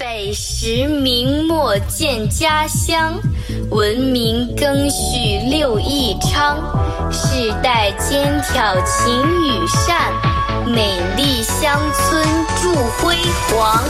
北时明末建家乡，文明更续六义昌，世代肩挑勤与善，美丽乡村铸辉煌。